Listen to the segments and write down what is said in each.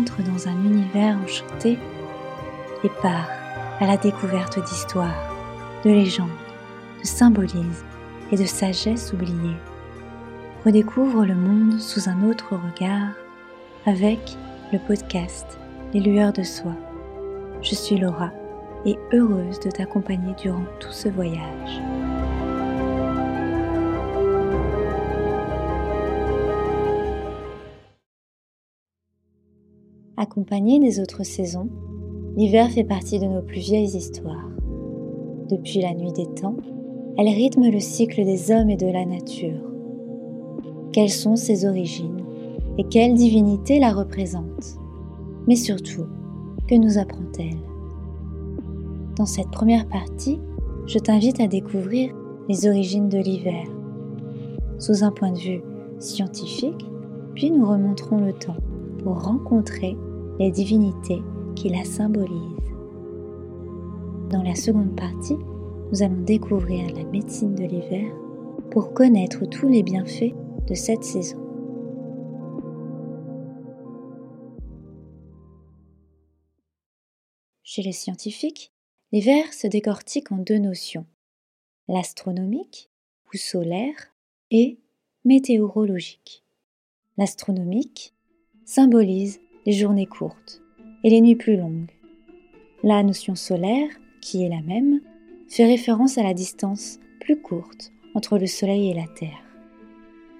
entre dans un univers enchanté et part à la découverte d'histoires, de légendes, de symbolismes et de sagesse oubliée. Redécouvre le monde sous un autre regard avec le podcast Les lueurs de soi. Je suis Laura et heureuse de t'accompagner durant tout ce voyage. Accompagnée des autres saisons, l'hiver fait partie de nos plus vieilles histoires. Depuis la nuit des temps, elle rythme le cycle des hommes et de la nature. Quelles sont ses origines et quelle divinité la représente? Mais surtout, que nous apprend-elle? Dans cette première partie, je t'invite à découvrir les origines de l'hiver, sous un point de vue scientifique, puis nous remonterons le temps rencontrer les divinités qui la symbolisent. Dans la seconde partie, nous allons découvrir la médecine de l'hiver pour connaître tous les bienfaits de cette saison. Chez les scientifiques, l'hiver se décortique en deux notions, l'astronomique ou solaire et météorologique. L'astronomique symbolise les journées courtes et les nuits plus longues. La notion solaire, qui est la même, fait référence à la distance plus courte entre le Soleil et la Terre.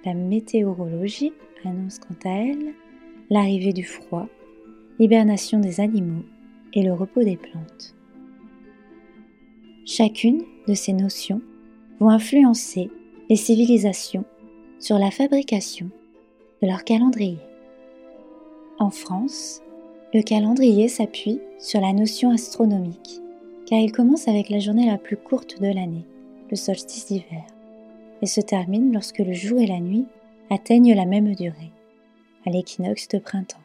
La météorologie annonce quant à elle l'arrivée du froid, l'hibernation des animaux et le repos des plantes. Chacune de ces notions vont influencer les civilisations sur la fabrication de leur calendrier. En France, le calendrier s'appuie sur la notion astronomique, car il commence avec la journée la plus courte de l'année, le solstice d'hiver, et se termine lorsque le jour et la nuit atteignent la même durée, à l'équinoxe de printemps.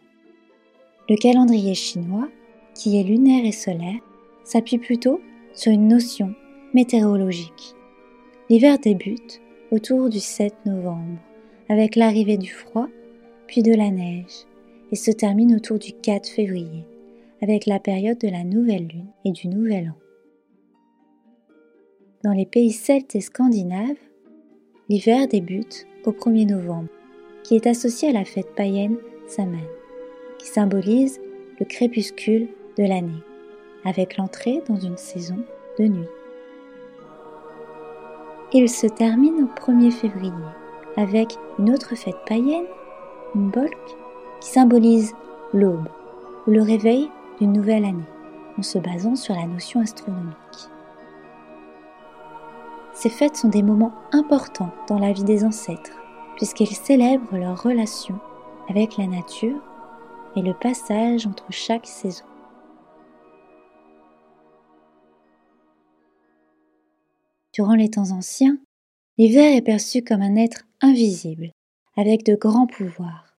Le calendrier chinois, qui est lunaire et solaire, s'appuie plutôt sur une notion météorologique. L'hiver débute autour du 7 novembre, avec l'arrivée du froid, puis de la neige, et se termine autour du 4 février, avec la période de la nouvelle lune et du nouvel an. Dans les pays celtes et scandinaves, l'hiver débute au 1er novembre, qui est associé à la fête païenne Samhain, qui symbolise le crépuscule de l'année, avec l'entrée dans une saison de nuit. Il se termine au 1er février, avec une autre fête païenne, une bolque, qui symbolise l'aube ou le réveil d'une nouvelle année en se basant sur la notion astronomique. Ces fêtes sont des moments importants dans la vie des ancêtres puisqu'elles célèbrent leur relation avec la nature et le passage entre chaque saison. Durant les temps anciens, l'hiver est perçu comme un être invisible, avec de grands pouvoirs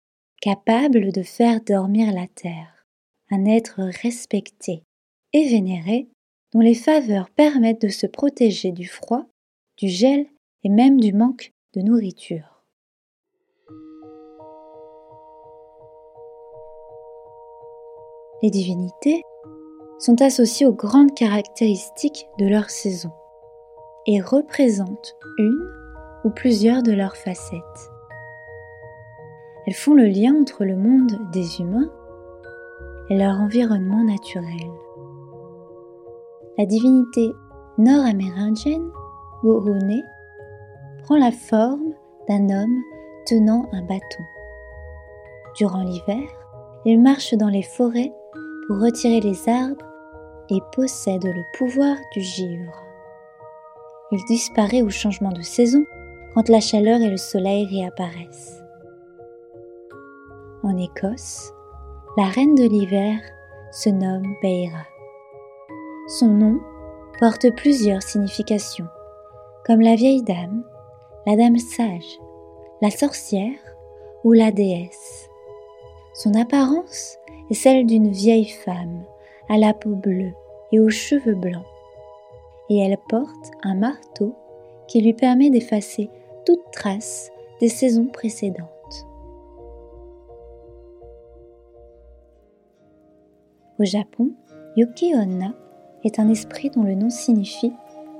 capable de faire dormir la terre, un être respecté et vénéré dont les faveurs permettent de se protéger du froid, du gel et même du manque de nourriture. Les divinités sont associées aux grandes caractéristiques de leur saison et représentent une ou plusieurs de leurs facettes. Elles font le lien entre le monde des humains et leur environnement naturel. La divinité nord-amérindienne, Gohone, prend la forme d'un homme tenant un bâton. Durant l'hiver, il marche dans les forêts pour retirer les arbres et possède le pouvoir du givre. Il disparaît au changement de saison quand la chaleur et le soleil réapparaissent. En Écosse, la reine de l'hiver se nomme Beira. Son nom porte plusieurs significations, comme la vieille dame, la dame sage, la sorcière ou la déesse. Son apparence est celle d'une vieille femme à la peau bleue et aux cheveux blancs, et elle porte un marteau qui lui permet d'effacer toute trace des saisons précédentes. Au Japon, Yuki Onna est un esprit dont le nom signifie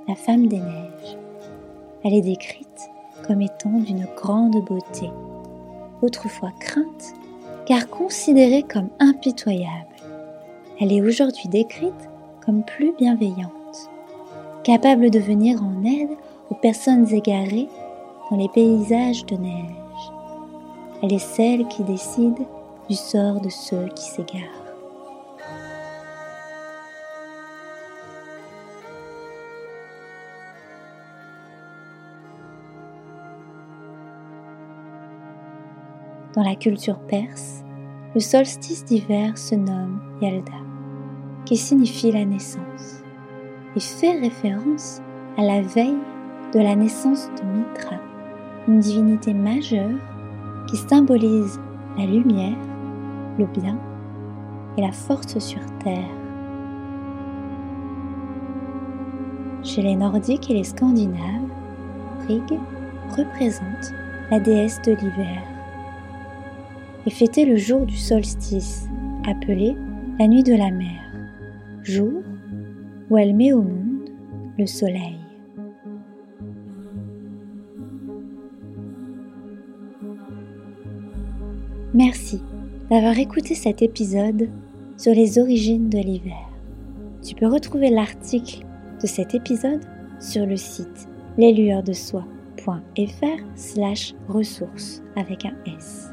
la femme des neiges. Elle est décrite comme étant d'une grande beauté, autrefois crainte, car considérée comme impitoyable. Elle est aujourd'hui décrite comme plus bienveillante, capable de venir en aide aux personnes égarées dans les paysages de neige. Elle est celle qui décide du sort de ceux qui s'égarent. Dans la culture perse, le solstice d'hiver se nomme Yalda, qui signifie la naissance, et fait référence à la veille de la naissance de Mitra, une divinité majeure qui symbolise la lumière, le bien et la force sur terre. Chez les Nordiques et les Scandinaves, Frigg représente la déesse de l'hiver et fêter le jour du solstice, appelé la nuit de la mer, jour où elle met au monde le soleil. Merci d'avoir écouté cet épisode sur les origines de l'hiver. Tu peux retrouver l'article de cet épisode sur le site leslueursdesoie.fr slash ressources avec un S.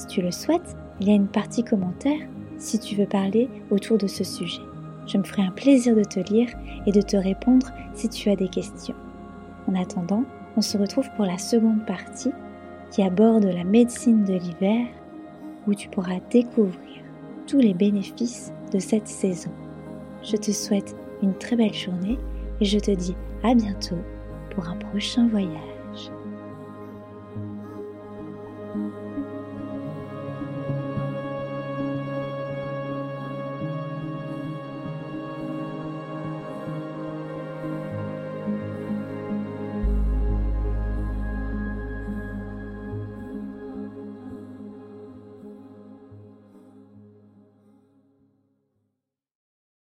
Si tu le souhaites, il y a une partie commentaire si tu veux parler autour de ce sujet. Je me ferai un plaisir de te lire et de te répondre si tu as des questions. En attendant, on se retrouve pour la seconde partie qui aborde la médecine de l'hiver où tu pourras découvrir tous les bénéfices de cette saison. Je te souhaite une très belle journée et je te dis à bientôt pour un prochain voyage.